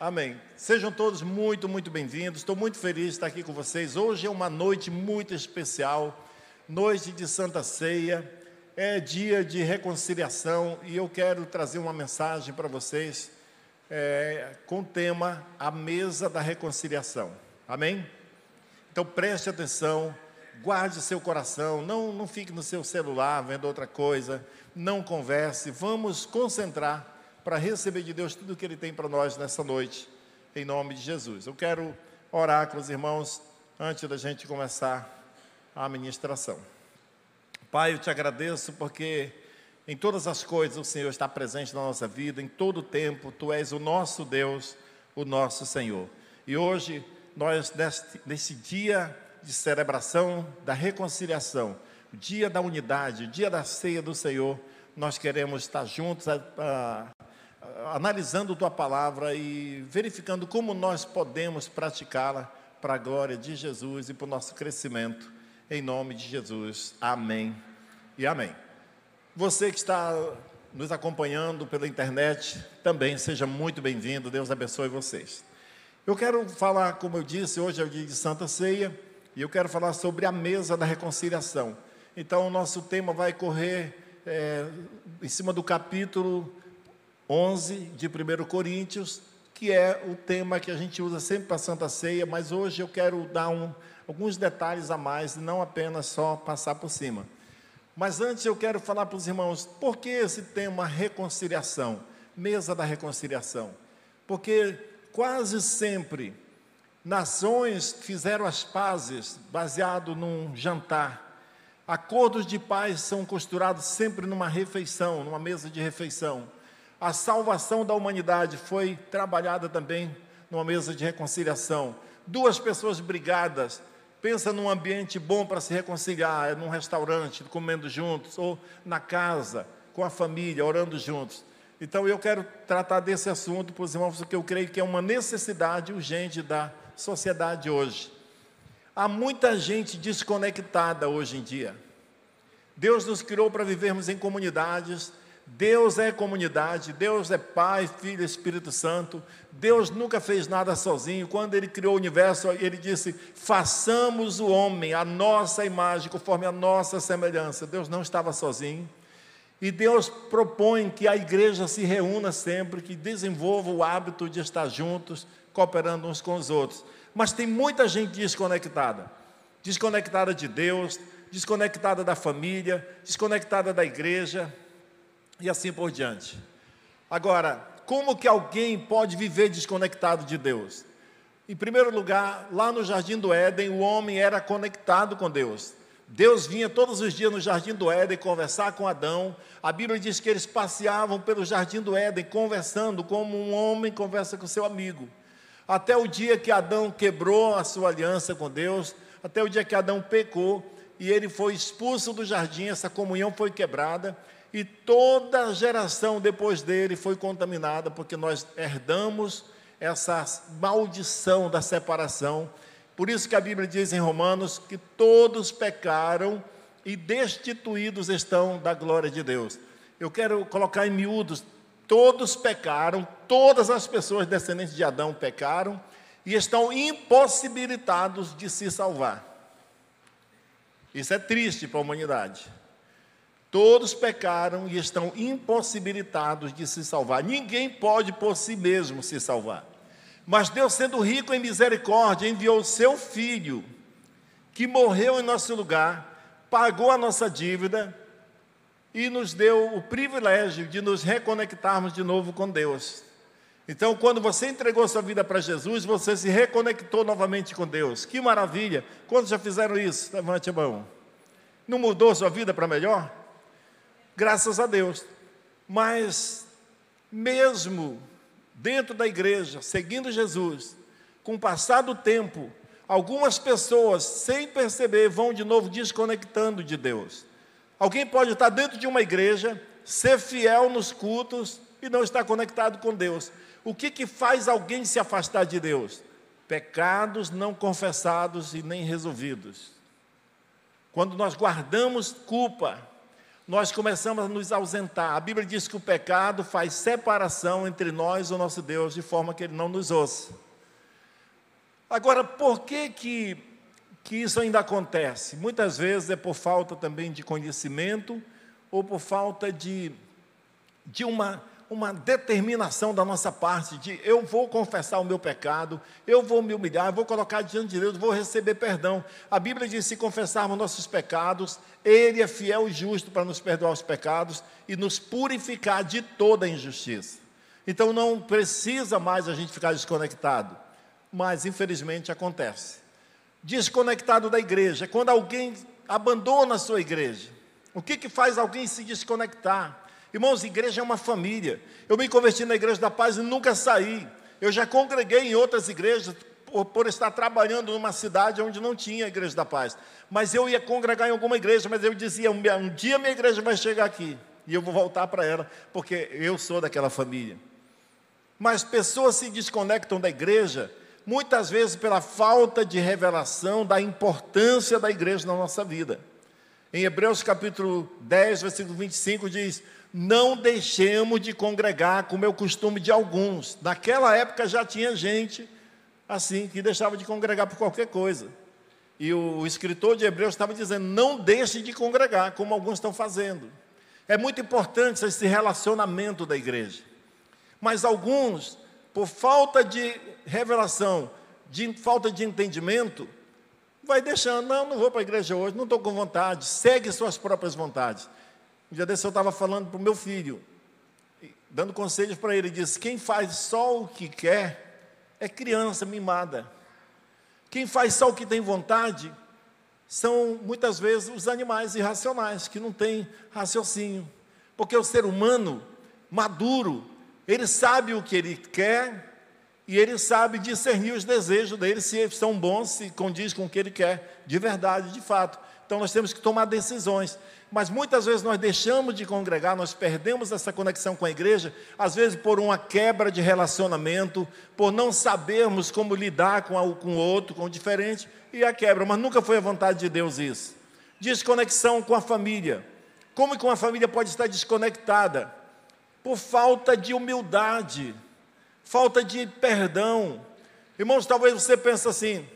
Amém. Sejam todos muito, muito bem-vindos. Estou muito feliz de estar aqui com vocês. Hoje é uma noite muito especial, noite de Santa Ceia, é dia de reconciliação e eu quero trazer uma mensagem para vocês é, com o tema A Mesa da Reconciliação. Amém? Então preste atenção, guarde seu coração, não, não fique no seu celular vendo outra coisa, não converse, vamos concentrar para receber de Deus tudo o que Ele tem para nós nessa noite, em nome de Jesus. Eu quero orar com os irmãos antes da gente começar a ministração. Pai, eu te agradeço porque em todas as coisas o Senhor está presente na nossa vida, em todo o tempo, Tu és o nosso Deus, o nosso Senhor. E hoje, nós, neste, nesse dia de celebração da reconciliação, o dia da unidade, o dia da ceia do Senhor, nós queremos estar juntos, a, a, analisando tua palavra e verificando como nós podemos praticá-la para a glória de Jesus e para o nosso crescimento, em nome de Jesus. Amém e amém. Você que está nos acompanhando pela internet, também seja muito bem-vindo, Deus abençoe vocês. Eu quero falar, como eu disse, hoje é o dia de Santa Ceia, e eu quero falar sobre a mesa da reconciliação. Então, o nosso tema vai correr é, em cima do capítulo 11 de 1 Coríntios, que é o tema que a gente usa sempre para a Santa Ceia, mas hoje eu quero dar um, alguns detalhes a mais, não apenas só passar por cima. Mas antes eu quero falar para os irmãos, por que esse tema reconciliação? Mesa da reconciliação. Porque quase sempre Nações fizeram as pazes baseado num jantar. Acordos de paz são costurados sempre numa refeição, numa mesa de refeição. A salvação da humanidade foi trabalhada também numa mesa de reconciliação. Duas pessoas brigadas, pensa num ambiente bom para se reconciliar, é num restaurante, comendo juntos, ou na casa, com a família, orando juntos. Então eu quero tratar desse assunto para os irmãos, porque eu creio que é uma necessidade urgente da sociedade hoje. Há muita gente desconectada hoje em dia. Deus nos criou para vivermos em comunidades. Deus é comunidade, Deus é Pai, Filho Espírito Santo. Deus nunca fez nada sozinho. Quando Ele criou o universo, Ele disse: façamos o homem a nossa imagem, conforme a nossa semelhança. Deus não estava sozinho. E Deus propõe que a igreja se reúna sempre, que desenvolva o hábito de estar juntos, cooperando uns com os outros. Mas tem muita gente desconectada desconectada de Deus, desconectada da família, desconectada da igreja e assim por diante. Agora, como que alguém pode viver desconectado de Deus? Em primeiro lugar, lá no jardim do Éden, o homem era conectado com Deus. Deus vinha todos os dias no jardim do Éden conversar com Adão. A Bíblia diz que eles passeavam pelo jardim do Éden conversando como um homem conversa com seu amigo até o dia que Adão quebrou a sua aliança com Deus, até o dia que Adão pecou e ele foi expulso do jardim, essa comunhão foi quebrada e toda a geração depois dele foi contaminada, porque nós herdamos essa maldição da separação. Por isso que a Bíblia diz em Romanos que todos pecaram e destituídos estão da glória de Deus. Eu quero colocar em miúdos Todos pecaram, todas as pessoas descendentes de Adão pecaram e estão impossibilitados de se salvar. Isso é triste para a humanidade. Todos pecaram e estão impossibilitados de se salvar. Ninguém pode por si mesmo se salvar. Mas Deus, sendo rico em misericórdia, enviou o seu filho, que morreu em nosso lugar, pagou a nossa dívida e nos deu o privilégio de nos reconectarmos de novo com Deus. Então, quando você entregou sua vida para Jesus, você se reconectou novamente com Deus. Que maravilha! Quantos já fizeram isso? Levante a mão. Não mudou sua vida para melhor? Graças a Deus. Mas, mesmo dentro da igreja, seguindo Jesus, com o passar do tempo, algumas pessoas, sem perceber, vão de novo desconectando de Deus. Alguém pode estar dentro de uma igreja, ser fiel nos cultos e não estar conectado com Deus. O que, que faz alguém se afastar de Deus? Pecados não confessados e nem resolvidos. Quando nós guardamos culpa, nós começamos a nos ausentar. A Bíblia diz que o pecado faz separação entre nós e o nosso Deus, de forma que ele não nos ouça. Agora, por que que, que isso ainda acontece? Muitas vezes é por falta também de conhecimento ou por falta de, de uma uma determinação da nossa parte de eu vou confessar o meu pecado, eu vou me humilhar, eu vou colocar diante de Deus, vou receber perdão. A Bíblia diz: se confessarmos nossos pecados, Ele é fiel e justo para nos perdoar os pecados e nos purificar de toda injustiça. Então não precisa mais a gente ficar desconectado, mas infelizmente acontece. Desconectado da igreja, quando alguém abandona a sua igreja. O que, que faz alguém se desconectar? Irmãos, igreja é uma família. Eu me converti na Igreja da Paz e nunca saí. Eu já congreguei em outras igrejas por, por, estar trabalhando numa cidade onde não tinha Igreja da Paz. Mas eu ia congregar em alguma igreja, mas eu dizia: um, um dia minha igreja vai chegar aqui e eu vou voltar para ela, porque eu sou daquela família. Mas pessoas se desconectam da igreja, muitas vezes pela falta de revelação da importância da igreja na nossa vida. Em Hebreus capítulo 10, versículo 25 diz: não deixemos de congregar, como é o costume de alguns. Naquela época já tinha gente assim, que deixava de congregar por qualquer coisa. E o, escritor de Hebreus estava dizendo: não deixe de congregar, como alguns estão fazendo. É muito importante esse relacionamento da igreja. Mas alguns, por falta de revelação, de falta de entendimento, vai deixando, não, não vou para a igreja hoje, não estou com vontade, segue suas próprias vontades. Um dia desse eu estava falando para o meu filho, dando conselhos para ele, disse: quem faz só o que quer é criança mimada. Quem faz só o que tem vontade são muitas vezes os animais irracionais, que não têm raciocínio. Porque o ser humano maduro, ele sabe o que ele quer e ele sabe discernir os desejos dele, se são bons, se condiz com o que ele quer, de verdade, de fato. Então nós temos que tomar decisões. Mas muitas vezes nós deixamos de congregar, nós perdemos essa conexão com a igreja, às vezes por uma quebra de relacionamento, por não sabermos como lidar com o outro, com o diferente, e a quebra. Mas nunca foi a vontade de Deus isso. Desconexão com a família. Como que uma família pode estar desconectada? Por falta de humildade, falta de perdão. Irmãos, talvez você pense assim,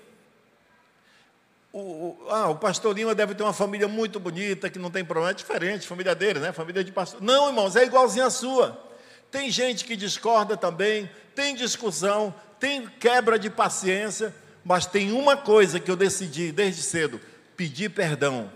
o, o, ah, o pastor Lima deve ter uma família muito bonita, que não tem problema, é diferente, família dele, né? Família de pastor. Não, irmãos, é igualzinho a sua. Tem gente que discorda também, tem discussão, tem quebra de paciência, mas tem uma coisa que eu decidi desde cedo: pedir perdão.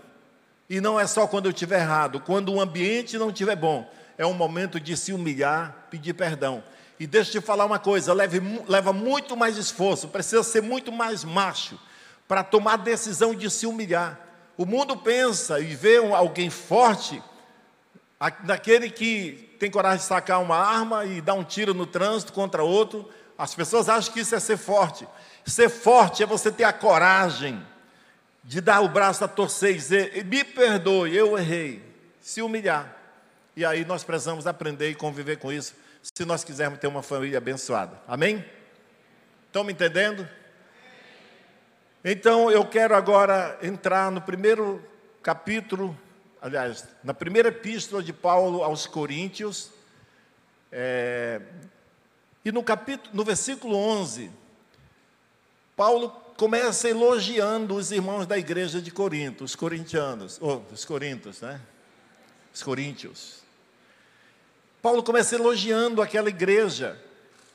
E não é só quando eu estiver errado, quando o ambiente não estiver bom. É um momento de se humilhar, pedir perdão. E deixa eu te falar uma coisa: leve, leva muito mais esforço, precisa ser muito mais macho para tomar a decisão de se humilhar. O mundo pensa e vê alguém forte, daquele que tem coragem de sacar uma arma e dar um tiro no trânsito contra outro. As pessoas acham que isso é ser forte. Ser forte é você ter a coragem de dar o braço a torcer e dizer: me perdoe, eu errei. Se humilhar. E aí nós precisamos aprender e conviver com isso, se nós quisermos ter uma família abençoada. Amém? Estão me entendendo? Então eu quero agora entrar no primeiro capítulo, aliás, na primeira epístola de Paulo aos Coríntios, é, e no capítulo, no versículo 11, Paulo começa elogiando os irmãos da igreja de Corinto, os corintianos, ou os corintos, né? Os coríntios. Paulo começa elogiando aquela igreja,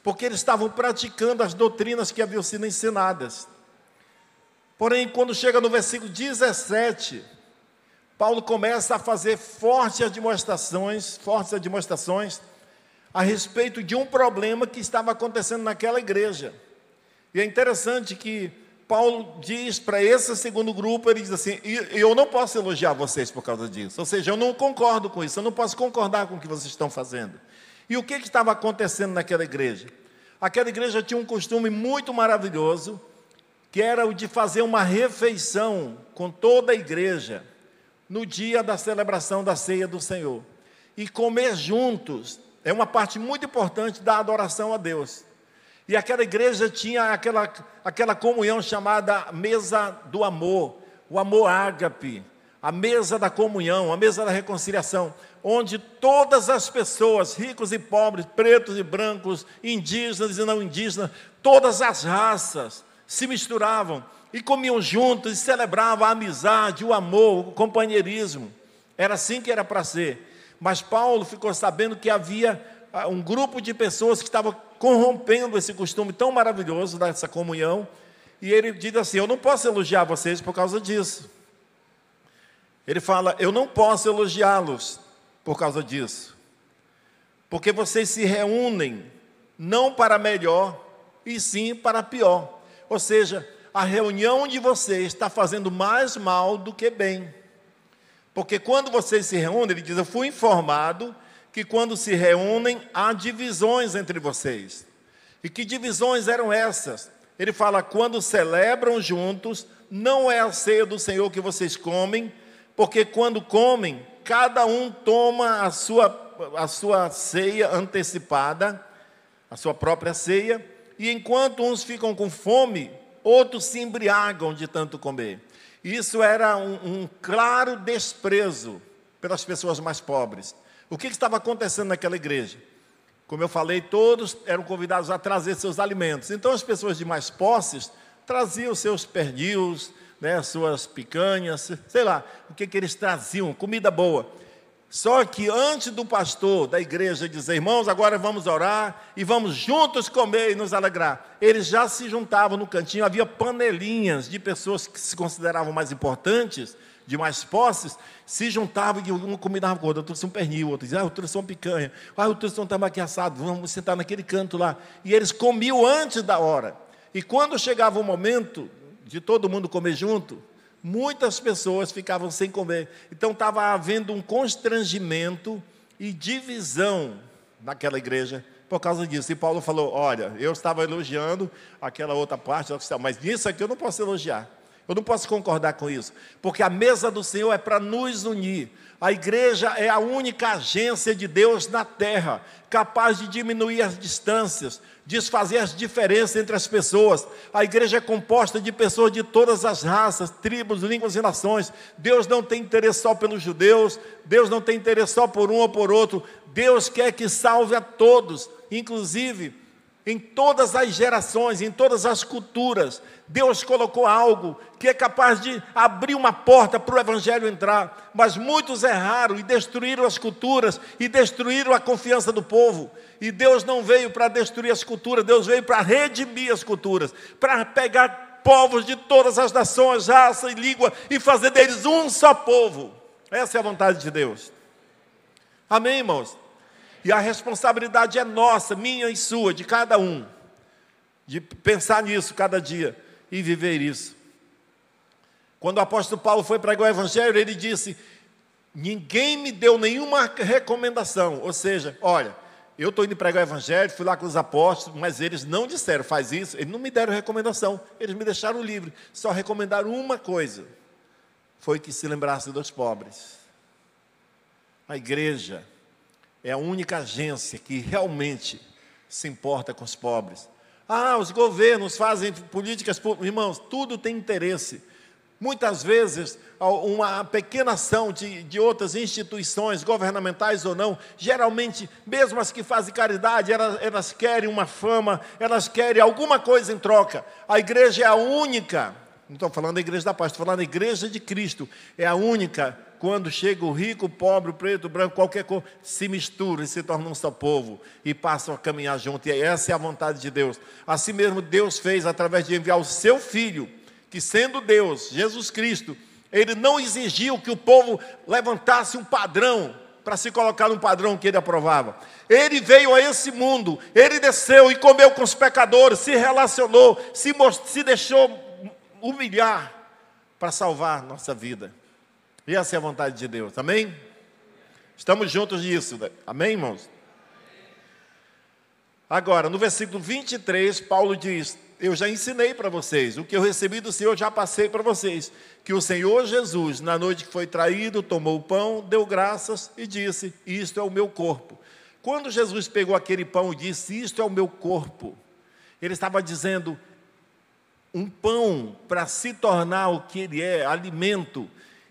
porque eles estavam praticando as doutrinas que haviam sido ensinadas. Porém, quando chega no versículo 17, Paulo começa a fazer fortes demonstrações, fortes demonstrações a respeito de um problema que estava acontecendo naquela igreja. E é interessante que Paulo diz para esse segundo grupo, ele diz assim: eu não posso elogiar vocês por causa disso. Ou seja, eu não concordo com isso, eu não posso concordar com o que vocês estão fazendo. E o que, que estava acontecendo naquela igreja? Aquela igreja tinha um costume muito maravilhoso, que era o de fazer uma refeição com toda a igreja no dia da celebração da ceia do Senhor. E comer juntos é uma parte muito importante da adoração a Deus. E aquela igreja tinha aquela, aquela comunhão chamada mesa do amor, o amor ágape, a mesa da comunhão, a mesa da reconciliação, onde todas as pessoas, ricos e pobres, pretos e brancos, indígenas e não indígenas, todas as raças se misturavam e comiam juntos e celebravam a amizade, o amor, o companheirismo. Era assim que era para ser. Mas Paulo ficou sabendo que havia ah, um grupo de pessoas que estavam corrompendo esse costume tão maravilhoso dessa comunhão. E ele diz assim: Eu não posso elogiar vocês por causa disso. Ele fala: Eu não posso elogiá-los por causa disso. Porque vocês se reúnem não para melhor, e sim para pior. Ou seja, a reunião de vocês está fazendo mais mal do que bem. Porque quando vocês se reúnem, ele diz: Eu fui informado que quando se reúnem há divisões entre vocês. E que divisões eram essas? Ele fala: quando celebram juntos, não é a ceia do Senhor que vocês comem, porque quando comem, cada um toma a sua, a sua ceia antecipada, a sua própria ceia, e enquanto uns ficam com fome, outros se embriagam de tanto comer. Isso era um, um claro desprezo pelas pessoas mais pobres. O que, que estava acontecendo naquela igreja? Como eu falei, todos eram convidados a trazer seus alimentos. Então, as pessoas de mais posses traziam seus pernios, né, suas picanhas, sei lá, o que, que eles traziam, comida boa. Só que antes do pastor da igreja dizer, irmãos, agora vamos orar e vamos juntos comer e nos alegrar, eles já se juntavam no cantinho, havia panelinhas de pessoas que se consideravam mais importantes, de mais posses, se juntavam e uma comida com outra, eu trouxe um pernil, outro dizia, ah, eu trouxe uma picanha, ah, eu trouxe um tambaqui assado, vamos sentar naquele canto lá. E eles comiam antes da hora. E quando chegava o momento de todo mundo comer junto, muitas pessoas ficavam sem comer. Então estava havendo um constrangimento e divisão naquela igreja por causa disso. E Paulo falou: Olha, eu estava elogiando aquela outra parte, mas nisso aqui eu não posso elogiar. Eu não posso concordar com isso, porque a mesa do Senhor é para nos unir. A igreja é a única agência de Deus na terra, capaz de diminuir as distâncias, desfazer as diferenças entre as pessoas. A igreja é composta de pessoas de todas as raças, tribos, línguas e nações. Deus não tem interesse só pelos judeus, Deus não tem interesse só por um ou por outro. Deus quer que salve a todos, inclusive em todas as gerações, em todas as culturas, Deus colocou algo que é capaz de abrir uma porta para o Evangelho entrar, mas muitos erraram e destruíram as culturas e destruíram a confiança do povo. E Deus não veio para destruir as culturas, Deus veio para redimir as culturas, para pegar povos de todas as nações, raça e língua e fazer deles um só povo. Essa é a vontade de Deus. Amém, irmãos? E a responsabilidade é nossa, minha e sua, de cada um, de pensar nisso cada dia e viver isso. Quando o apóstolo Paulo foi pregar o evangelho, ele disse: Ninguém me deu nenhuma recomendação. Ou seja, olha, eu estou indo pregar o evangelho, fui lá com os apóstolos, mas eles não disseram, faz isso, eles não me deram recomendação, eles me deixaram livre, só recomendaram uma coisa: foi que se lembrasse dos pobres. A igreja é a única agência que realmente se importa com os pobres. Ah, os governos fazem políticas públicas. Irmãos, tudo tem interesse. Muitas vezes, uma pequena ação de, de outras instituições, governamentais ou não, geralmente, mesmo as que fazem caridade, elas, elas querem uma fama, elas querem alguma coisa em troca. A igreja é a única, não estou falando da igreja da paz, estou falando da igreja de Cristo, é a única quando chega o rico, o pobre, o preto, o branco, qualquer cor, se misturam e se tornam um só povo e passam a caminhar junto. E essa é a vontade de Deus. Assim mesmo Deus fez através de enviar o seu filho, que sendo Deus, Jesus Cristo, ele não exigiu que o povo levantasse um padrão para se colocar num padrão que ele aprovava. Ele veio a esse mundo, ele desceu e comeu com os pecadores, se relacionou, se, se deixou humilhar para salvar nossa vida. E essa é a vontade de Deus, amém? Estamos juntos nisso, né? amém, irmãos? Agora, no versículo 23, Paulo diz: Eu já ensinei para vocês, o que eu recebi do Senhor já passei para vocês, que o Senhor Jesus, na noite que foi traído, tomou o pão, deu graças e disse: Isto é o meu corpo. Quando Jesus pegou aquele pão e disse: Isto é o meu corpo, ele estava dizendo: um pão para se tornar o que ele é, alimento,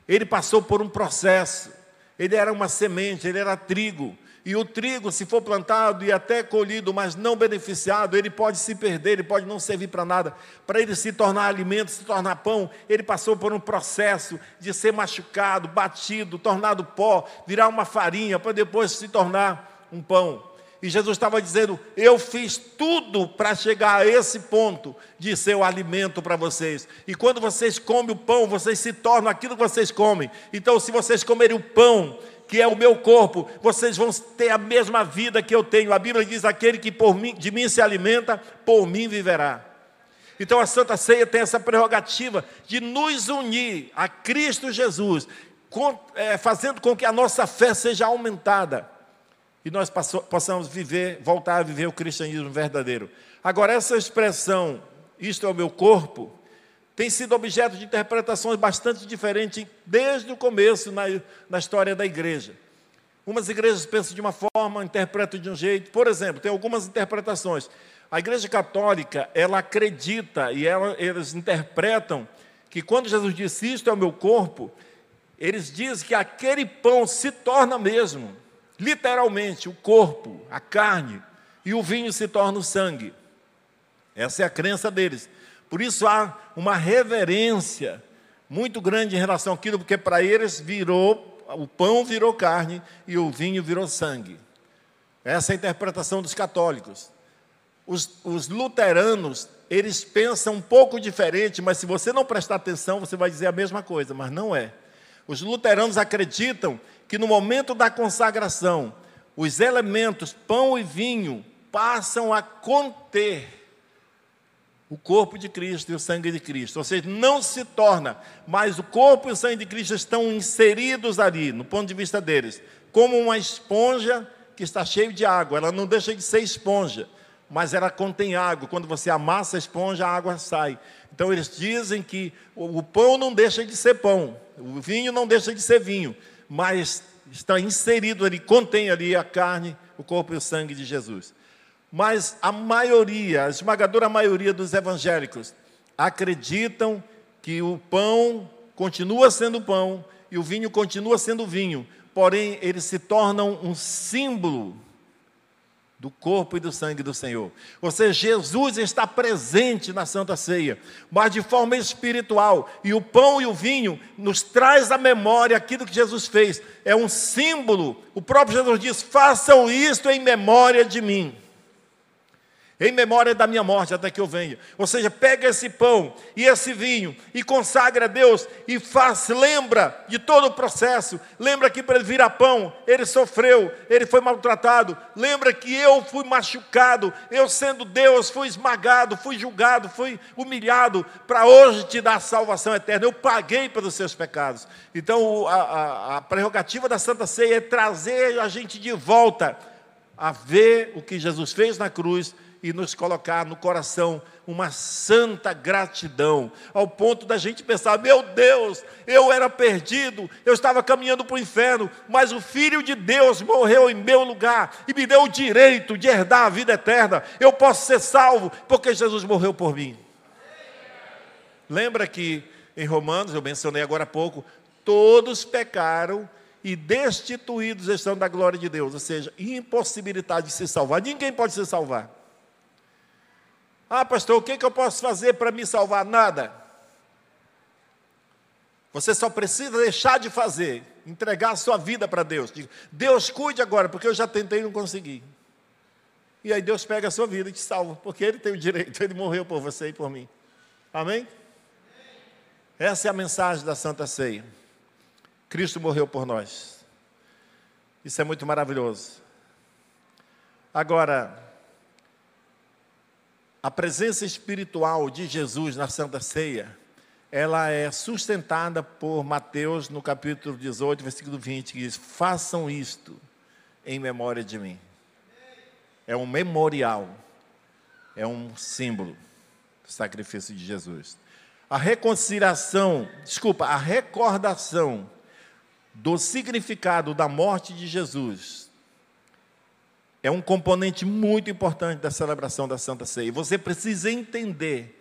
ele passou por um processo. Ele era uma semente, ele era trigo. E o trigo, se for plantado e até colhido, mas não beneficiado, ele pode se perder, ele pode não servir para nada. Para ele se tornar alimento, se tornar pão, ele passou por um processo de ser machucado, batido, tornado pó, virar uma farinha, para depois se tornar um pão. E Jesus estava dizendo: Eu fiz tudo para chegar a esse ponto de ser o alimento para vocês. E quando vocês comem o pão, vocês se tornam aquilo que vocês comem. Então, se vocês comerem o pão, que é o meu corpo, vocês vão ter a mesma vida que eu tenho. A Bíblia diz: aquele que por mim, de mim se alimenta, por mim viverá. Então a Santa Ceia tem essa prerrogativa de nos unir a Cristo Jesus, é, fazendo com que a nossa fé seja aumentada e nós possamos viver, voltar a viver o cristianismo verdadeiro. Agora, essa expressão, isto é o meu corpo, tem sido objeto de interpretações bastante diferentes desde o começo na, na história da igreja. Umas igrejas pensam de uma forma, interpretam de um jeito. Por exemplo, tem algumas interpretações. A igreja católica, ela acredita e ela, eles interpretam que quando Jesus disse isto é o meu corpo, eles dizem que aquele pão se torna mesmo, literalmente, o corpo, a carne, e o vinho se torna o sangue. Essa é a crença deles. Por isso há uma reverência muito grande em relação àquilo, porque para eles virou, o pão virou carne e o vinho virou sangue. Essa é a interpretação dos católicos. Os, os luteranos, eles pensam um pouco diferente, mas se você não prestar atenção, você vai dizer a mesma coisa, mas não é. Os luteranos acreditam que no momento da consagração, os elementos pão e vinho passam a conter o corpo de Cristo e o sangue de Cristo. Ou seja, não se torna, mas o corpo e o sangue de Cristo estão inseridos ali, no ponto de vista deles, como uma esponja que está cheia de água. Ela não deixa de ser esponja, mas ela contém água. Quando você amassa a esponja, a água sai. Então eles dizem que o pão não deixa de ser pão, o vinho não deixa de ser vinho, mas está inserido ali, contém ali a carne, o corpo e o sangue de Jesus. Mas a maioria, a esmagadora maioria dos evangélicos acreditam que o pão continua sendo pão e o vinho continua sendo vinho, porém eles se tornam um símbolo do corpo e do sangue do Senhor. Ou seja, Jesus está presente na Santa Ceia, mas de forma espiritual. E o pão e o vinho nos traz à memória aquilo que Jesus fez. É um símbolo. O próprio Jesus diz: "Façam isto em memória de mim" em memória da minha morte até que eu venha. Ou seja, pega esse pão e esse vinho e consagra a Deus e faz, lembra de todo o processo. Lembra que para ele virar pão, ele sofreu, ele foi maltratado. Lembra que eu fui machucado, eu sendo Deus, fui esmagado, fui julgado, fui humilhado para hoje te dar salvação eterna. Eu paguei pelos seus pecados. Então, a, a, a prerrogativa da Santa Ceia é trazer a gente de volta a ver o que Jesus fez na cruz e nos colocar no coração uma santa gratidão, ao ponto da gente pensar: meu Deus, eu era perdido, eu estava caminhando para o inferno, mas o Filho de Deus morreu em meu lugar e me deu o direito de herdar a vida eterna. Eu posso ser salvo porque Jesus morreu por mim. Lembra que em Romanos, eu mencionei agora há pouco, todos pecaram e destituídos estão da glória de Deus, ou seja, impossibilidade de se salvar. Ninguém pode se salvar. Ah, pastor, o que, que eu posso fazer para me salvar? Nada. Você só precisa deixar de fazer, entregar a sua vida para Deus. Deus cuide agora, porque eu já tentei e não consegui. E aí Deus pega a sua vida e te salva, porque Ele tem o direito, Ele morreu por você e por mim. Amém? Essa é a mensagem da Santa Ceia. Cristo morreu por nós. Isso é muito maravilhoso. Agora, a presença espiritual de Jesus na Santa Ceia, ela é sustentada por Mateus no capítulo 18, versículo 20, que diz: Façam isto em memória de mim. É um memorial, é um símbolo do sacrifício de Jesus. A reconciliação, desculpa, a recordação do significado da morte de Jesus é um componente muito importante da celebração da Santa Ceia. Você precisa entender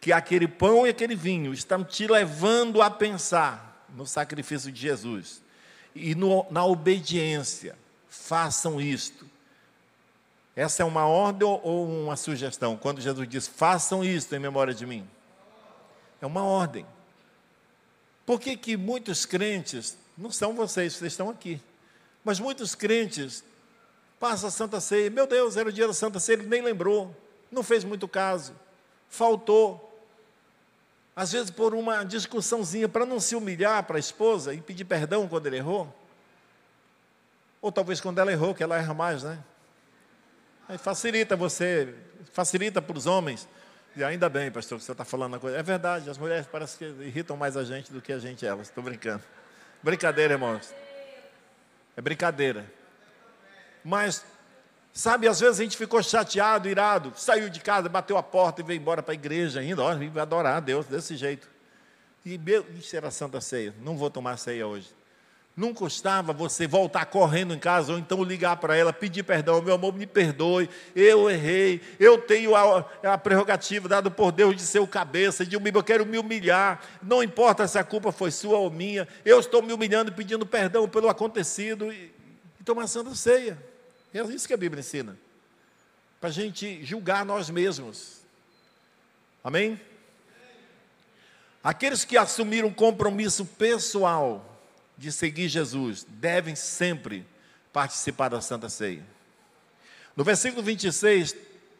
que aquele pão e aquele vinho estão te levando a pensar no sacrifício de Jesus e no, na obediência. Façam isto. Essa é uma ordem ou uma sugestão? Quando Jesus diz, façam isto em memória de mim. É uma ordem. Por que, que muitos crentes, não são vocês, vocês estão aqui, mas muitos crentes passam a Santa Ceia, meu Deus, era o dia da Santa Ceia, ele nem lembrou, não fez muito caso, faltou. Às vezes por uma discussãozinha, para não se humilhar para a esposa e pedir perdão quando ele errou. Ou talvez quando ela errou, que ela erra mais, né? Aí facilita você, facilita para os homens. E ainda bem, pastor, que você está falando uma coisa. É verdade, as mulheres parecem que irritam mais a gente do que a gente elas. Estou brincando. Brincadeira, irmãos. É brincadeira. Mas, sabe, às vezes a gente ficou chateado, irado, saiu de casa, bateu a porta e veio embora para a igreja ainda. Ó, vai adorar a Deus desse jeito. E, meu, isso era Santa Ceia. Não vou tomar ceia hoje. Não custava você voltar correndo em casa ou então ligar para ela, pedir perdão, meu amor, me perdoe, eu errei, eu tenho a, a prerrogativa dada por Deus de ser o cabeça, de eu quero me humilhar, não importa se a culpa foi sua ou minha, eu estou me humilhando e pedindo perdão pelo acontecido e, e tomar santa ceia. É isso que a Bíblia ensina, para a gente julgar nós mesmos. Amém? Aqueles que assumiram um compromisso pessoal, de seguir Jesus devem sempre participar da Santa Ceia. No versículo 26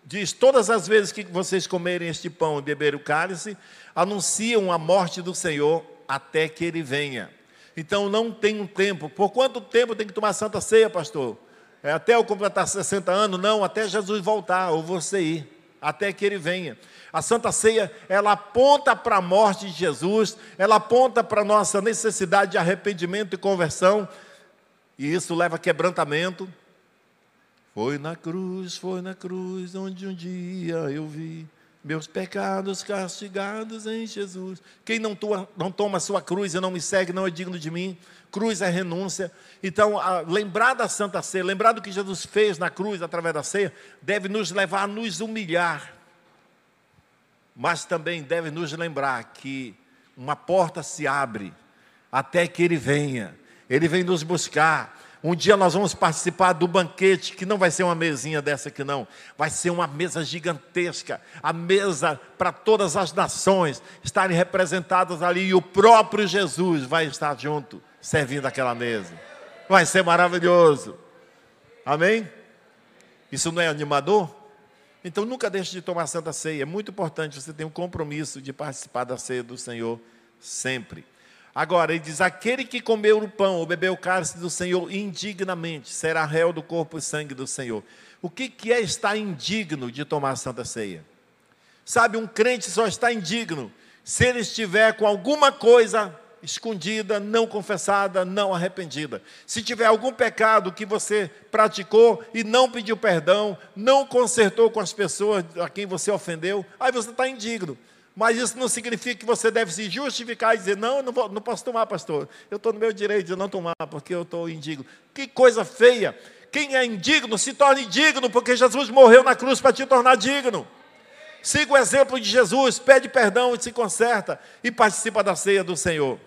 diz: Todas as vezes que vocês comerem este pão e beberem o cálice, anunciam a morte do Senhor até que ele venha. Então não tem um tempo. Por quanto tempo tem que tomar Santa Ceia, pastor? É até eu completar 60 anos? Não, até Jesus voltar ou você ir até que ele venha. A Santa Ceia, ela aponta para a morte de Jesus, ela aponta para a nossa necessidade de arrependimento e conversão, e isso leva a quebrantamento. Foi na cruz, foi na cruz, onde um dia eu vi meus pecados castigados em Jesus. Quem não, não toma a sua cruz e não me segue, não é digno de mim. Cruz é renúncia. Então, a, lembrar da Santa Ceia, lembrar do que Jesus fez na cruz através da ceia, deve nos levar a nos humilhar. Mas também deve nos lembrar que uma porta se abre até que Ele venha. Ele vem nos buscar. Um dia nós vamos participar do banquete, que não vai ser uma mesinha dessa aqui, não. Vai ser uma mesa gigantesca. A mesa para todas as nações estarem representadas ali. E o próprio Jesus vai estar junto, servindo aquela mesa. Vai ser maravilhoso. Amém? Isso não é animador? Então nunca deixe de tomar santa ceia. É muito importante você ter um compromisso de participar da ceia do Senhor sempre. Agora, ele diz: aquele que comeu o pão ou bebeu o cálice do Senhor indignamente será réu do corpo e sangue do Senhor. O que, que é estar indigno de tomar a santa ceia? Sabe, um crente só está indigno se ele estiver com alguma coisa escondida, não confessada, não arrependida. Se tiver algum pecado que você praticou e não pediu perdão, não consertou com as pessoas a quem você ofendeu, aí você está indigno. Mas isso não significa que você deve se justificar e dizer, não, não, vou, não posso tomar, pastor. Eu estou no meu direito de não tomar, porque eu estou indigno. Que coisa feia. Quem é indigno se torne digno, porque Jesus morreu na cruz para te tornar digno. Siga o exemplo de Jesus, pede perdão e se conserta e participa da ceia do Senhor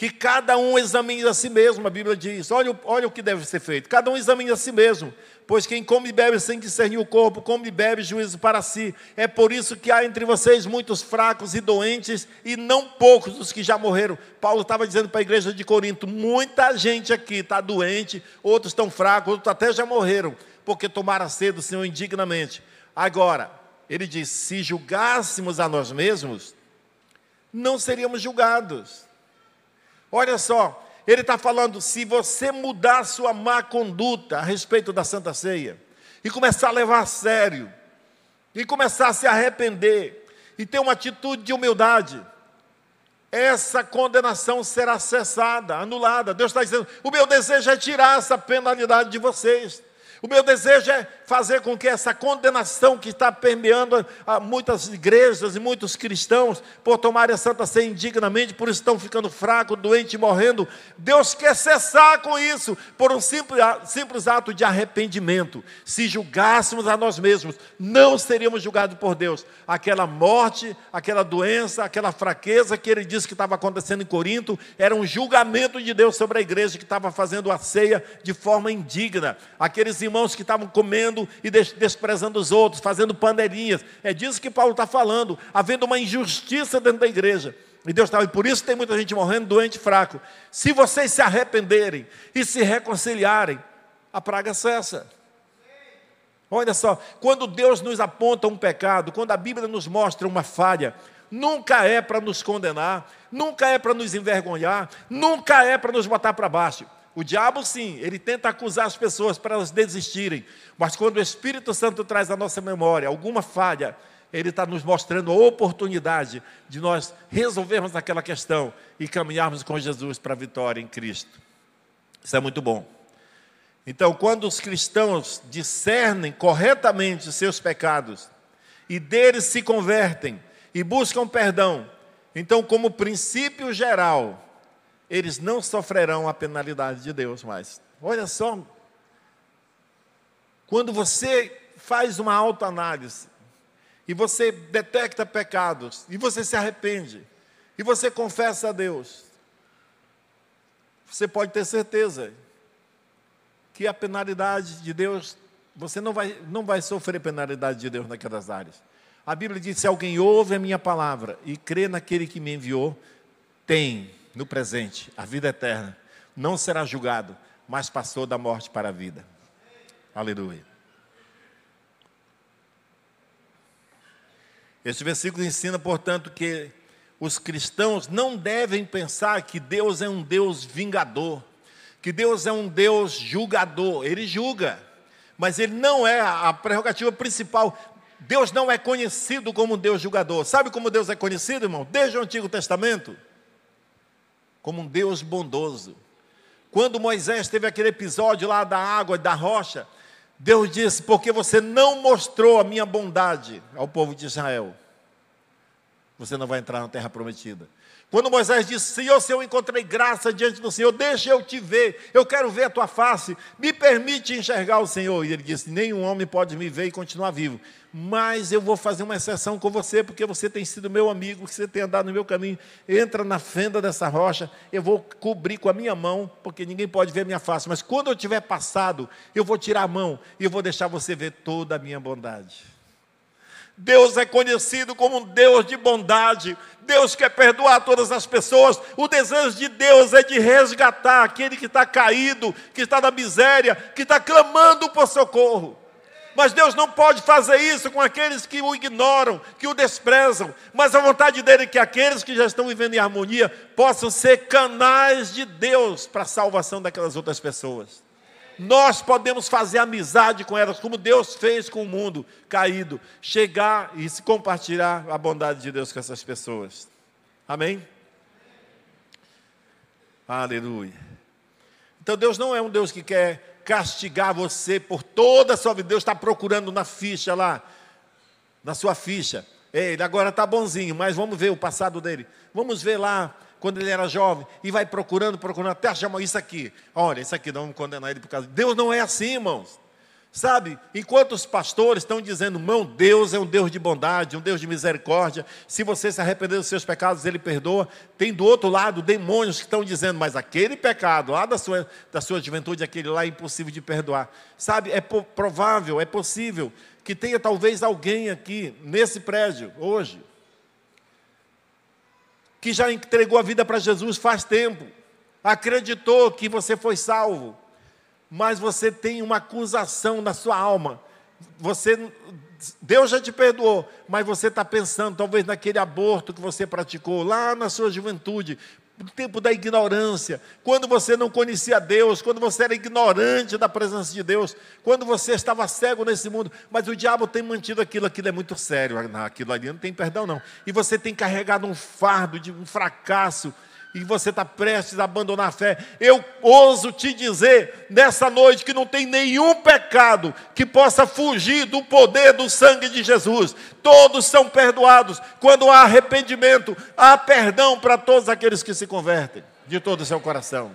que cada um examine a si mesmo, a Bíblia diz. Olha, olha o que deve ser feito. Cada um examine a si mesmo, pois quem come e bebe sem discernir o corpo, come e bebe juízo para si. É por isso que há entre vocês muitos fracos e doentes, e não poucos dos que já morreram. Paulo estava dizendo para a igreja de Corinto: muita gente aqui está doente, outros estão fracos, outros até já morreram, porque tomaram cedo do Senhor indignamente. Agora, ele diz: se julgássemos a nós mesmos, não seríamos julgados. Olha só, ele está falando: se você mudar sua má conduta a respeito da Santa Ceia, e começar a levar a sério, e começar a se arrepender, e ter uma atitude de humildade, essa condenação será cessada, anulada. Deus está dizendo: o meu desejo é tirar essa penalidade de vocês. O meu desejo é fazer com que essa condenação que está permeando a muitas igrejas e muitos cristãos por tomarem a Santa Ceia indignamente, por estão ficando fracos, doentes e morrendo, Deus quer cessar com isso por um simples, simples ato de arrependimento. Se julgássemos a nós mesmos, não seríamos julgados por Deus. Aquela morte, aquela doença, aquela fraqueza que ele disse que estava acontecendo em Corinto, era um julgamento de Deus sobre a igreja que estava fazendo a ceia de forma indigna. Aqueles irmãos que estavam comendo e desprezando os outros, fazendo panelinhas. É disso que Paulo está falando, havendo uma injustiça dentro da igreja. E Deus estava, e por isso tem muita gente morrendo doente fraco. Se vocês se arrependerem e se reconciliarem, a praga cessa. Olha só, quando Deus nos aponta um pecado, quando a Bíblia nos mostra uma falha, nunca é para nos condenar, nunca é para nos envergonhar, nunca é para nos botar para baixo. O diabo, sim, ele tenta acusar as pessoas para elas desistirem, mas quando o Espírito Santo traz à nossa memória alguma falha, ele está nos mostrando a oportunidade de nós resolvermos aquela questão e caminharmos com Jesus para a vitória em Cristo. Isso é muito bom. Então, quando os cristãos discernem corretamente os seus pecados e deles se convertem e buscam perdão, então, como princípio geral, eles não sofrerão a penalidade de Deus mais. Olha só, quando você faz uma autoanálise e você detecta pecados e você se arrepende e você confessa a Deus, você pode ter certeza que a penalidade de Deus, você não vai, não vai sofrer penalidade de Deus naquelas áreas. A Bíblia diz: se alguém ouve a minha palavra e crê naquele que me enviou, tem no presente, a vida eterna, não será julgado, mas passou da morte para a vida. Aleluia. Este versículo ensina, portanto, que os cristãos não devem pensar que Deus é um Deus vingador, que Deus é um Deus julgador. Ele julga, mas ele não é a prerrogativa principal. Deus não é conhecido como Deus julgador. Sabe como Deus é conhecido, irmão? Desde o Antigo Testamento como um Deus bondoso. Quando Moisés teve aquele episódio lá da água e da rocha, Deus disse: Porque você não mostrou a minha bondade ao povo de Israel, você não vai entrar na terra prometida. Quando Moisés disse: Senhor, se eu encontrei graça diante do Senhor, deixa eu te ver, eu quero ver a tua face, me permite enxergar o Senhor. E ele disse: Nenhum homem pode me ver e continuar vivo, mas eu vou fazer uma exceção com você, porque você tem sido meu amigo, você tem andado no meu caminho. Entra na fenda dessa rocha, eu vou cobrir com a minha mão, porque ninguém pode ver a minha face, mas quando eu tiver passado, eu vou tirar a mão e eu vou deixar você ver toda a minha bondade. Deus é conhecido como um Deus de bondade. Deus quer perdoar todas as pessoas. O desejo de Deus é de resgatar aquele que está caído, que está na miséria, que está clamando por socorro. Mas Deus não pode fazer isso com aqueles que o ignoram, que o desprezam. Mas a vontade dele é que aqueles que já estão vivendo em harmonia possam ser canais de Deus para a salvação daquelas outras pessoas nós podemos fazer amizade com elas, como Deus fez com o mundo caído, chegar e se compartilhar a bondade de Deus com essas pessoas. Amém? Aleluia. Então Deus não é um Deus que quer castigar você por toda a sua vida. Deus está procurando na ficha lá, na sua ficha. Ele agora está bonzinho, mas vamos ver o passado dele. Vamos ver lá quando ele era jovem, e vai procurando, procurando, até achar isso aqui. Olha, isso aqui não vamos condenar ele por causa. Deus não é assim, irmãos. Sabe, enquanto os pastores estão dizendo, irmão, Deus é um Deus de bondade, um Deus de misericórdia, se você se arrepender dos seus pecados, Ele perdoa. Tem do outro lado demônios que estão dizendo, mas aquele pecado lá da sua, da sua juventude, aquele lá é impossível de perdoar. Sabe, é provável, é possível que tenha talvez alguém aqui, nesse prédio, hoje, que já entregou a vida para Jesus faz tempo, acreditou que você foi salvo, mas você tem uma acusação na sua alma. Você, Deus já te perdoou, mas você está pensando talvez naquele aborto que você praticou lá na sua juventude, no tempo da ignorância, quando você não conhecia Deus, quando você era ignorante da presença de Deus, quando você estava cego nesse mundo, mas o diabo tem mantido aquilo, aquilo é muito sério, aquilo ali não tem perdão não. E você tem carregado um fardo de um fracasso e você está prestes a abandonar a fé, eu ouso te dizer nessa noite que não tem nenhum pecado que possa fugir do poder do sangue de Jesus. Todos são perdoados. Quando há arrependimento, há perdão para todos aqueles que se convertem de todo o seu coração.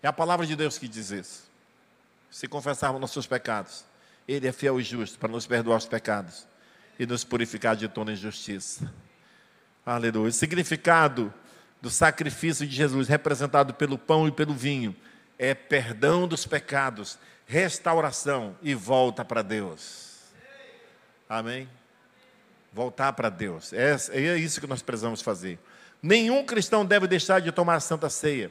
É a palavra de Deus que diz isso. Se confessarmos nossos pecados, Ele é fiel e justo para nos perdoar os pecados e nos purificar de toda injustiça. Aleluia. O significado do sacrifício de Jesus, representado pelo pão e pelo vinho, é perdão dos pecados, restauração e volta para Deus. Amém? Voltar para Deus. É, é isso que nós precisamos fazer. Nenhum cristão deve deixar de tomar a Santa Ceia.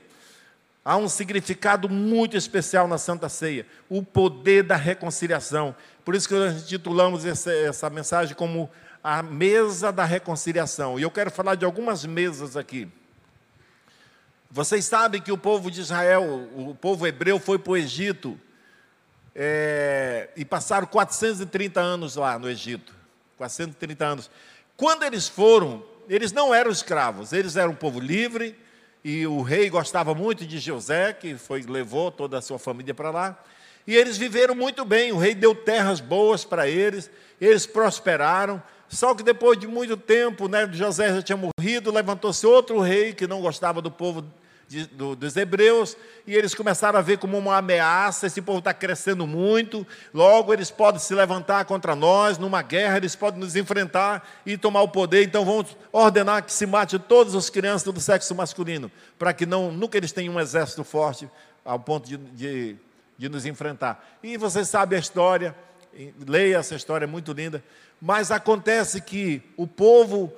Há um significado muito especial na Santa Ceia, o poder da reconciliação. Por isso que nós titulamos essa, essa mensagem como a mesa da reconciliação. E eu quero falar de algumas mesas aqui. Vocês sabem que o povo de Israel, o povo hebreu, foi para o Egito é, e passaram 430 anos lá no Egito. 430 anos. Quando eles foram, eles não eram escravos, eles eram um povo livre e o rei gostava muito de José, que foi levou toda a sua família para lá. E eles viveram muito bem, o rei deu terras boas para eles, eles prosperaram. Só que depois de muito tempo, né, José já tinha morrido, levantou-se outro rei que não gostava do povo de, do, dos hebreus, e eles começaram a ver como uma ameaça: esse povo está crescendo muito, logo eles podem se levantar contra nós, numa guerra, eles podem nos enfrentar e tomar o poder, então vamos ordenar que se mate todas as crianças do sexo masculino, para que não, nunca eles tenham um exército forte ao ponto de, de, de nos enfrentar. E você sabe a história, leia essa história, é muito linda, mas acontece que o povo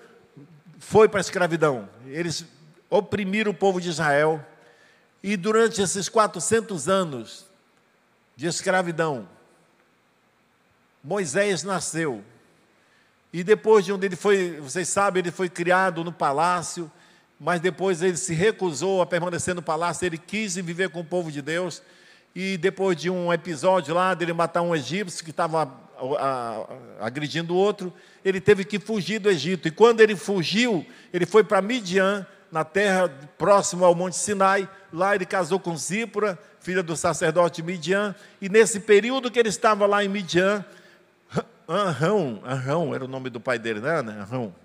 foi para a escravidão, eles oprimiram o povo de Israel. E durante esses 400 anos de escravidão, Moisés nasceu. E depois de onde ele foi, vocês sabem, ele foi criado no palácio, mas depois ele se recusou a permanecer no palácio, ele quis viver com o povo de Deus. E depois de um episódio lá, dele matar um egípcio que estava agredindo o outro, ele teve que fugir do Egito. E quando ele fugiu, ele foi para Midian, na terra próximo ao Monte Sinai. Lá ele casou com Zípora, filha do sacerdote Midian. E nesse período que ele estava lá em Midian, Anrão, Anrão era o nome do pai dele, né? Anrão.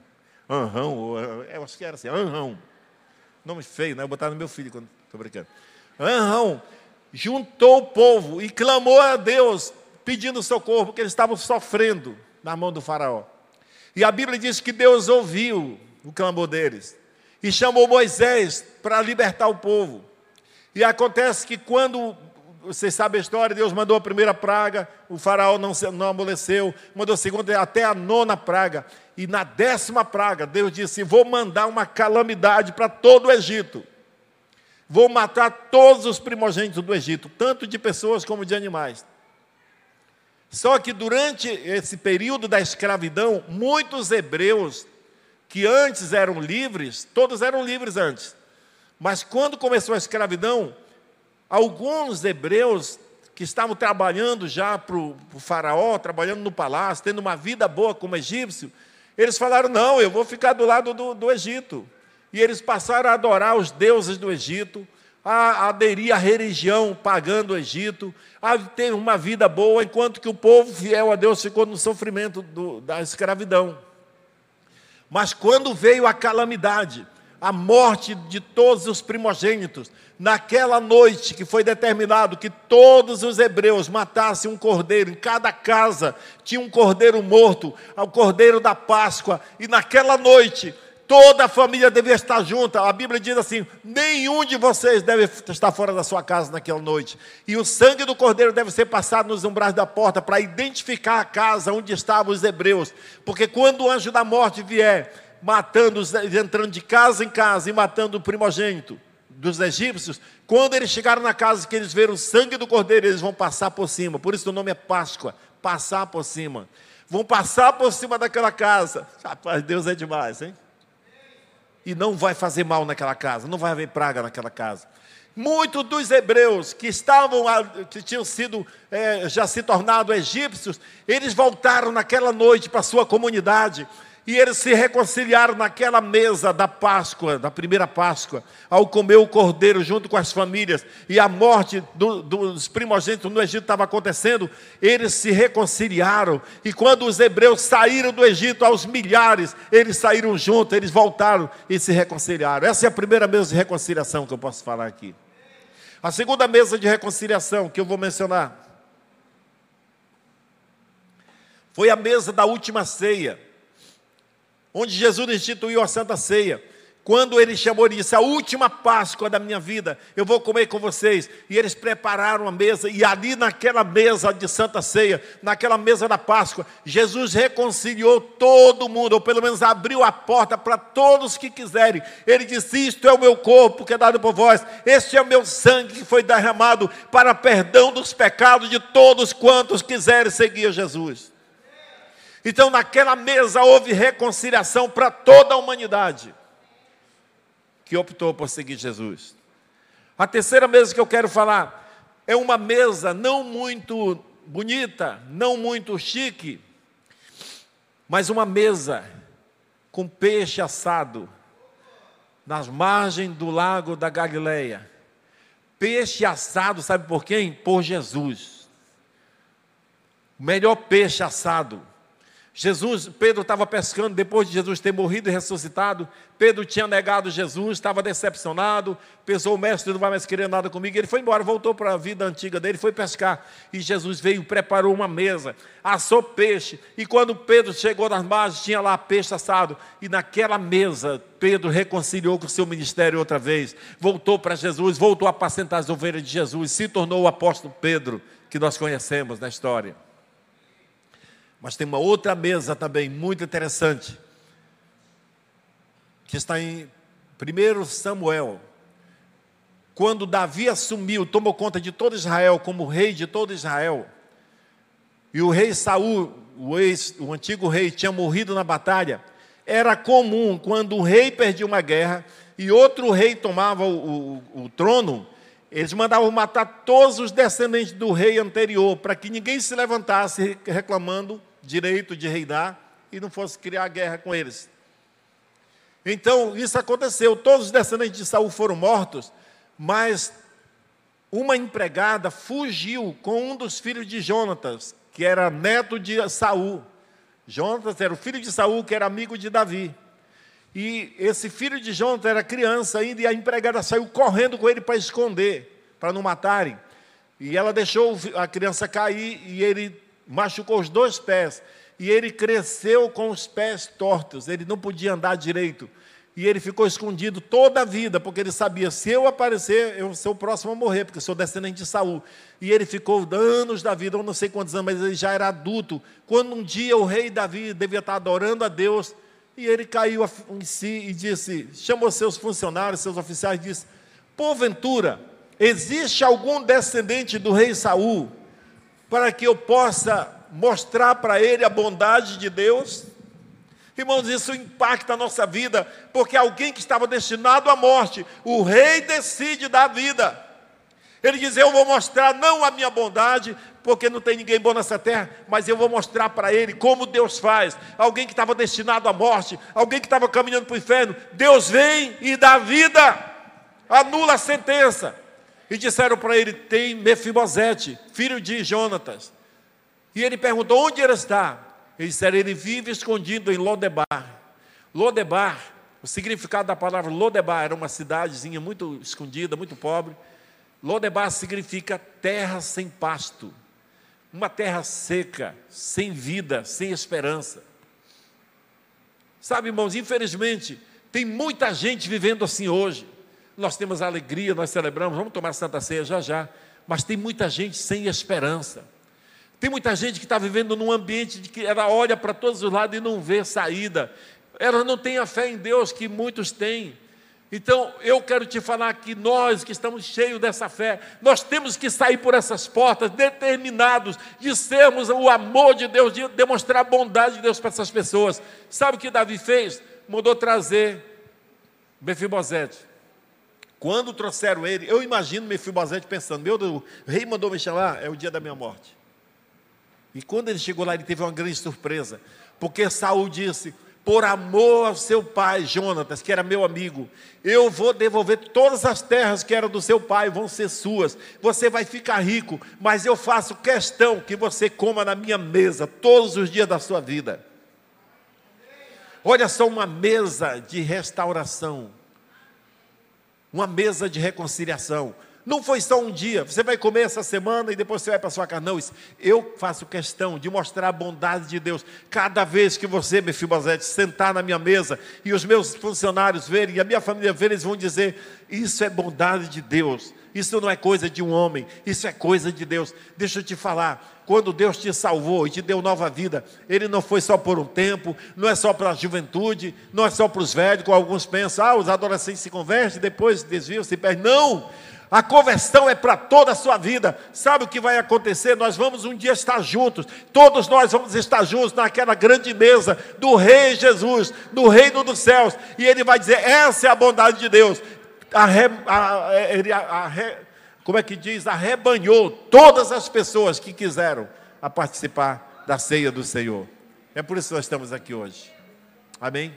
Anrão, eu acho que era assim, Anrão. Nome feio, né? Eu botar no meu filho quando estou brincando. Anrão juntou o povo e clamou a Deus, pedindo socorro, porque eles estavam sofrendo na mão do faraó. E a Bíblia diz que Deus ouviu o clamor deles e chamou Moisés para libertar o povo. E acontece que quando, vocês sabem a história, Deus mandou a primeira praga, o faraó não, não amoleceu, mandou a segunda, até a nona praga. E na décima praga, Deus disse: Vou mandar uma calamidade para todo o Egito. Vou matar todos os primogênitos do Egito, tanto de pessoas como de animais. Só que durante esse período da escravidão, muitos hebreus que antes eram livres, todos eram livres antes. Mas quando começou a escravidão, alguns hebreus que estavam trabalhando já para o faraó, trabalhando no palácio, tendo uma vida boa como egípcio, eles falaram: não, eu vou ficar do lado do, do Egito. E eles passaram a adorar os deuses do Egito, a aderir à religião pagã do Egito, a ter uma vida boa, enquanto que o povo fiel a Deus ficou no sofrimento do, da escravidão. Mas quando veio a calamidade, a morte de todos os primogênitos, naquela noite que foi determinado que todos os hebreus matassem um cordeiro, em cada casa tinha um cordeiro morto, o cordeiro da Páscoa, e naquela noite toda a família devia estar junta. A Bíblia diz assim: nenhum de vocês deve estar fora da sua casa naquela noite. E o sangue do cordeiro deve ser passado nos umbrais da porta para identificar a casa onde estavam os hebreus. Porque quando o anjo da morte vier, matando, entrando de casa em casa e matando o primogênito dos egípcios, quando eles chegaram na casa que eles viram o sangue do cordeiro, eles vão passar por cima. Por isso o nome é Páscoa passar por cima. Vão passar por cima daquela casa. Rapaz, Deus é demais, hein? E não vai fazer mal naquela casa, não vai haver praga naquela casa. Muitos dos hebreus que estavam, que tinham sido, é, já se tornado egípcios, eles voltaram naquela noite para sua comunidade E eles se reconciliaram naquela mesa da Páscoa, da primeira Páscoa, ao comer o cordeiro junto com as famílias, e a morte do, dos primogênitos no Egito estava acontecendo, eles se reconciliaram. E quando os hebreus saíram do Egito aos milhares, eles saíram juntos, eles voltaram e se reconciliaram. Essa é a primeira mesa de reconciliação que eu posso falar aqui. A segunda mesa de reconciliação que eu vou mencionar foi a mesa da última ceia onde Jesus instituiu a Santa Ceia. Quando ele chamou e disse: A última Páscoa da minha vida, eu vou comer com vocês. E eles prepararam a mesa, e ali naquela mesa de Santa Ceia, naquela mesa da Páscoa, Jesus reconciliou todo mundo, ou pelo menos abriu a porta para todos que quiserem. Ele disse: Isto é o meu corpo que é dado por vós, este é o meu sangue que foi derramado para perdão dos pecados de todos quantos quiserem seguir Jesus. Então, naquela mesa houve reconciliação para toda a humanidade que optou por seguir Jesus. A terceira mesa que eu quero falar é uma mesa não muito bonita, não muito chique, mas uma mesa com peixe assado nas margens do lago da Galileia. Peixe assado, sabe por quem? Por Jesus. O melhor peixe assado Jesus, Pedro estava pescando depois de Jesus ter morrido e ressuscitado. Pedro tinha negado Jesus, estava decepcionado, pensou: o mestre não vai mais querer nada comigo. Ele foi embora, voltou para a vida antiga dele, foi pescar. E Jesus veio, preparou uma mesa, assou peixe. E quando Pedro chegou nas margens, tinha lá peixe assado. E naquela mesa, Pedro reconciliou com o seu ministério outra vez. Voltou para Jesus, voltou a apacentar as ovelhas de Jesus, se tornou o apóstolo Pedro, que nós conhecemos na história. Mas tem uma outra mesa também muito interessante, que está em 1 Samuel. Quando Davi assumiu, tomou conta de todo Israel como rei de todo Israel, e o rei Saul, o, ex, o antigo rei, tinha morrido na batalha, era comum quando o rei perdia uma guerra e outro rei tomava o, o, o trono, eles mandavam matar todos os descendentes do rei anterior, para que ninguém se levantasse reclamando direito de reinar e não fosse criar guerra com eles. Então, isso aconteceu. Todos os descendentes de Saul foram mortos, mas uma empregada fugiu com um dos filhos de Jonatas, que era neto de Saul. Jonatas era o filho de Saul, que era amigo de Davi. E esse filho de Jonatas era criança ainda, e a empregada saiu correndo com ele para esconder, para não matarem. E ela deixou a criança cair e ele machucou os dois pés, e ele cresceu com os pés tortos, ele não podia andar direito. E ele ficou escondido toda a vida, porque ele sabia: se eu aparecer, eu sou o próximo a morrer, porque sou descendente de Saul. E ele ficou anos da vida, eu não sei quantos anos, mas ele já era adulto. Quando um dia o rei Davi devia estar adorando a Deus, e ele caiu em si e disse: chamou seus funcionários, seus oficiais, e disse: Porventura, existe algum descendente do rei Saul para que eu possa mostrar para ele a bondade de Deus. Irmãos, isso impacta a nossa vida, porque alguém que estava destinado à morte, o rei decide dar vida. Ele diz: Eu vou mostrar não a minha bondade, porque não tem ninguém bom nessa terra, mas eu vou mostrar para ele como Deus faz. Alguém que estava destinado à morte, alguém que estava caminhando para o inferno, Deus vem e dá vida, anula a sentença. E disseram para ele: Tem Mefibosete, filho de Jonatas. E ele perguntou: Onde ele está? Eles disseram: Ele vive escondido em Lodebar. Lodebar, o significado da palavra Lodebar era uma cidadezinha muito escondida, muito pobre. Lodebar significa terra sem pasto, uma terra seca, sem vida, sem esperança. Sabe, irmãos, infelizmente, tem muita gente vivendo assim hoje. Nós temos alegria, nós celebramos, vamos tomar Santa Ceia já já. Mas tem muita gente sem esperança. Tem muita gente que está vivendo num ambiente de que ela olha para todos os lados e não vê saída. Ela não tem a fé em Deus que muitos têm. Então, eu quero te falar que nós que estamos cheios dessa fé, nós temos que sair por essas portas determinados de sermos o amor de Deus, de demonstrar a bondade de Deus para essas pessoas. Sabe o que Davi fez? Mandou trazer Befibosete. Quando trouxeram ele, eu imagino Mefibosete pensando: meu Deus, o rei mandou me chamar, é o dia da minha morte. E quando ele chegou lá, ele teve uma grande surpresa, porque Saul disse: por amor ao seu pai, Jonatas, que era meu amigo, eu vou devolver todas as terras que eram do seu pai, vão ser suas. Você vai ficar rico, mas eu faço questão que você coma na minha mesa todos os dias da sua vida. Olha só uma mesa de restauração, uma mesa de reconciliação. Não foi só um dia, você vai comer essa semana e depois você vai para sua casa. Não, isso, eu faço questão de mostrar a bondade de Deus. Cada vez que você, Mefibosete, sentar na minha mesa e os meus funcionários verem, e a minha família ver, eles vão dizer: Isso é bondade de Deus. Isso não é coisa de um homem, isso é coisa de Deus. Deixa eu te falar, quando Deus te salvou e te deu nova vida, Ele não foi só por um tempo, não é só para a juventude, não é só para os velhos, como alguns pensam, ah, os adolescentes se convertem, depois desviam, se perdem. Não! A conversão é para toda a sua vida. Sabe o que vai acontecer? Nós vamos um dia estar juntos. Todos nós vamos estar juntos naquela grande mesa do Rei Jesus, do reino dos céus. E ele vai dizer: essa é a bondade de Deus. Arre, arre, como é que diz? Arrebanhou todas as pessoas que quiseram a participar da ceia do Senhor. É por isso que nós estamos aqui hoje. Amém?